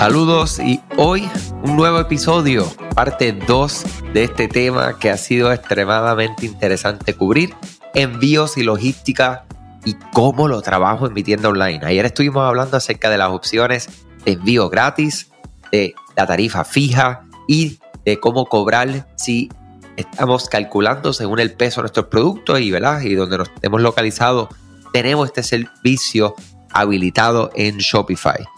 Saludos y hoy un nuevo episodio, parte 2 de este tema que ha sido extremadamente interesante cubrir, envíos y logística y cómo lo trabajo en mi tienda online. Ayer estuvimos hablando acerca de las opciones de envío gratis, de la tarifa fija y de cómo cobrar si estamos calculando según el peso de nuestros productos y, ¿verdad? y donde nos hemos localizado, tenemos este servicio habilitado en Shopify.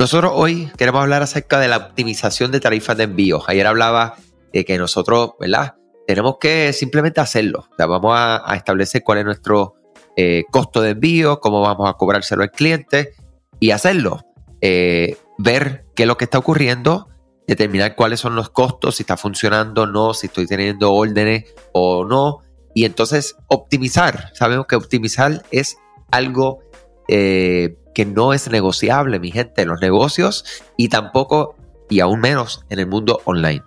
Nosotros hoy queremos hablar acerca de la optimización de tarifas de envío. Ayer hablaba de que nosotros, ¿verdad? Tenemos que simplemente hacerlo. Vamos a, establecer cuál es nuestro eh, costo de envío, cómo vamos a cobrárselo al cliente y hacerlo. Eh, ver qué es lo que está ocurriendo, determinar cuáles son los costos, si está funcionando o no, si estoy teniendo órdenes o no. Y entonces optimizar. Sabemos que optimizar es algo eh, que no es negociable, mi gente, en los negocios y tampoco, y aún menos, en el mundo online.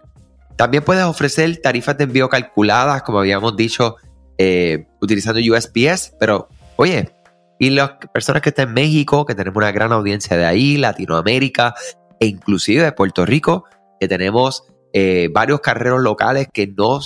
También puedes ofrecer tarifas de envío calculadas, como habíamos dicho, eh, utilizando USPS, pero oye, y las personas que están en México, que tenemos una gran audiencia de ahí, Latinoamérica e inclusive de Puerto Rico, que tenemos eh, varios carreros locales que no,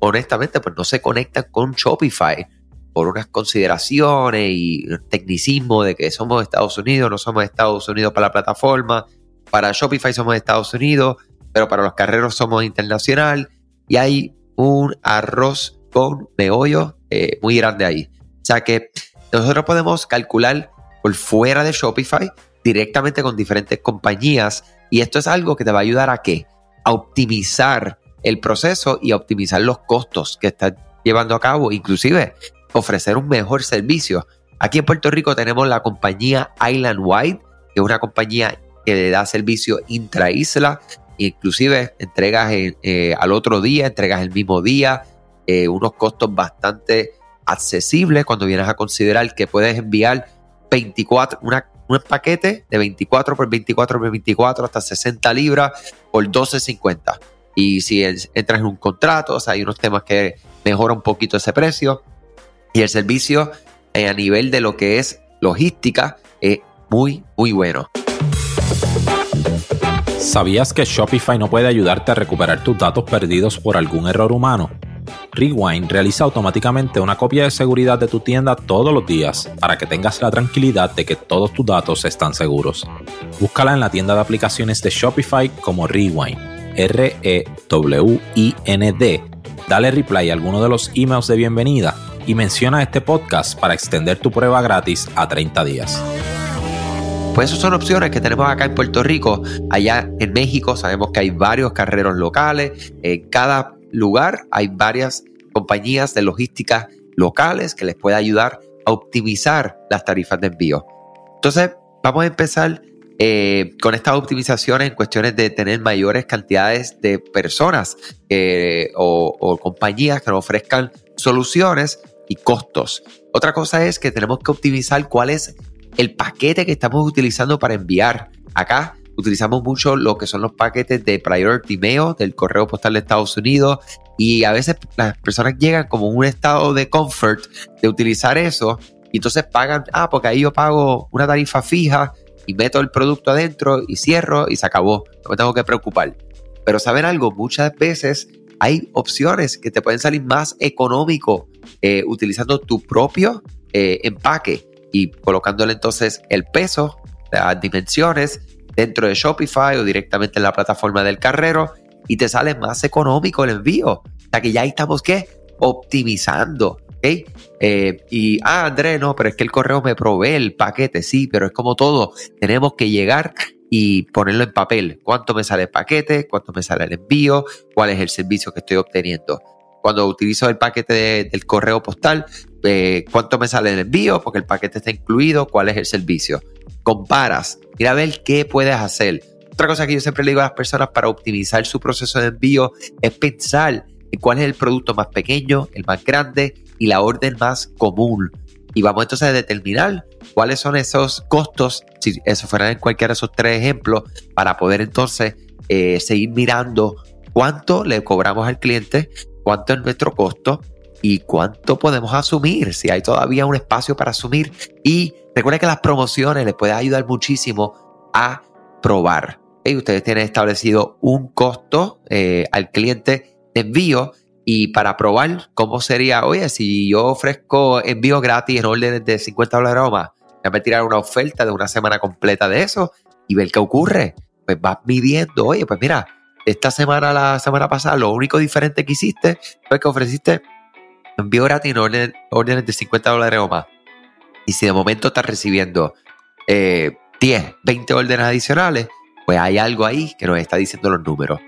honestamente, pues no se conectan con Shopify por unas consideraciones y tecnicismo de que somos Estados Unidos, no somos Estados Unidos para la plataforma, para Shopify somos Estados Unidos, pero para los carreros somos internacional y hay un arroz con meollo eh, muy grande ahí. O sea que nosotros podemos calcular por fuera de Shopify directamente con diferentes compañías y esto es algo que te va a ayudar a qué? A optimizar el proceso y a optimizar los costos que estás llevando a cabo. Inclusive ofrecer un mejor servicio. Aquí en Puerto Rico tenemos la compañía Island Wide, que es una compañía que le da servicio intraisla, inclusive entregas eh, al otro día, entregas el mismo día, eh, unos costos bastante accesibles cuando vienes a considerar que puedes enviar 24, una, un paquete de 24 por 24 por 24 hasta 60 libras por 12.50. Y si entras en un contrato, o sea, hay unos temas que mejoran un poquito ese precio. Y el servicio eh, a nivel de lo que es logística es muy, muy bueno. ¿Sabías que Shopify no puede ayudarte a recuperar tus datos perdidos por algún error humano? Rewind realiza automáticamente una copia de seguridad de tu tienda todos los días para que tengas la tranquilidad de que todos tus datos están seguros. Búscala en la tienda de aplicaciones de Shopify como Rewind, R-E-W-I-N-D. Dale reply a alguno de los emails de bienvenida y menciona este podcast para extender tu prueba gratis a 30 días. Pues esas son opciones que tenemos acá en Puerto Rico. Allá en México sabemos que hay varios carreros locales. En cada lugar hay varias compañías de logística locales que les puede ayudar a optimizar las tarifas de envío. Entonces, vamos a empezar eh, con estas optimizaciones en cuestiones de tener mayores cantidades de personas eh, o, o, compañías que nos ofrezcan soluciones y costos. Otra cosa es que tenemos que optimizar cuál es el paquete que estamos utilizando para enviar. Acá utilizamos mucho lo que son los paquetes de Priority Mail del correo postal de Estados Unidos y a veces las personas llegan como un estado de comfort de utilizar eso y entonces pagan, ah, porque ahí yo pago una tarifa fija y meto el producto adentro y cierro y se acabó, no me tengo que preocupar. Pero saben algo, muchas veces hay opciones que te pueden salir más económico eh, utilizando tu propio eh, empaque y colocándole entonces el peso, las dimensiones dentro de Shopify o directamente en la plataforma del carrero y te sale más económico el envío. O sea que ya estamos, ¿qué? Optimizando. Eh, y, ah, Andrés, no, pero es que el correo me provee el paquete, sí, pero es como todo. Tenemos que llegar y ponerlo en papel. ¿Cuánto me sale el paquete? ¿Cuánto me sale el envío? ¿Cuál es el servicio que estoy obteniendo? Cuando utilizo el paquete del correo postal, eh, ¿cuánto me sale el envío? Porque el paquete está incluido. ¿Cuál es el servicio? Comparas. Mira a ver qué puedes hacer. Otra cosa que yo siempre le digo a las personas para optimizar su proceso de envío es pensar en cuál es el producto más pequeño, el más grande y la orden más común. Y vamos entonces a determinar cuáles son esos costos, si eso fueran en cualquiera de esos tres ejemplos, para poder entonces eh, seguir mirando cuánto le cobramos al cliente, cuánto es nuestro costo y cuánto podemos asumir, si hay todavía un espacio para asumir. Y recuerda que las promociones les pueden ayudar muchísimo a probar. y Ustedes tienen establecido un costo eh, al cliente de envío y para probar cómo sería, oye, si yo ofrezco envío gratis en órdenes de 50 dólares o más, a tirar una oferta de una semana completa de eso y ver qué ocurre. Pues vas midiendo, oye, pues mira, esta semana, la semana pasada, lo único diferente que hiciste fue que ofreciste envío gratis en órdenes, de 50 dólares o más. Y si de momento estás recibiendo 10, 20 órdenes adicionales, pues hay algo ahí que nos está diciendo los números.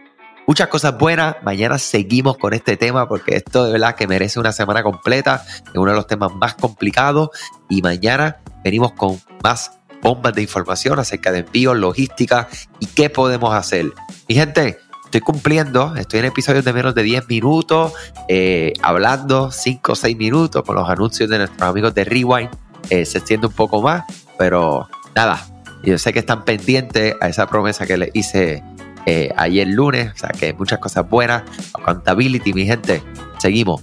Muchas cosas buenas. Mañana seguimos con este tema porque esto de verdad que merece una semana completa. Es uno de los temas más complicados. Y mañana venimos con más bombas de información acerca de envíos, logística y qué podemos hacer. Mi gente, estoy cumpliendo, estoy en episodios de menos de 10 minutos, eh, hablando 5 o 6 minutos con los anuncios de nuestros amigos de Rewind. Eh, se extiende un poco más, pero nada, yo sé que están pendientes a esa promesa que les hice eh, ayer lunes, o sea que muchas cosas buenas. Accountability, mi gente, seguimos.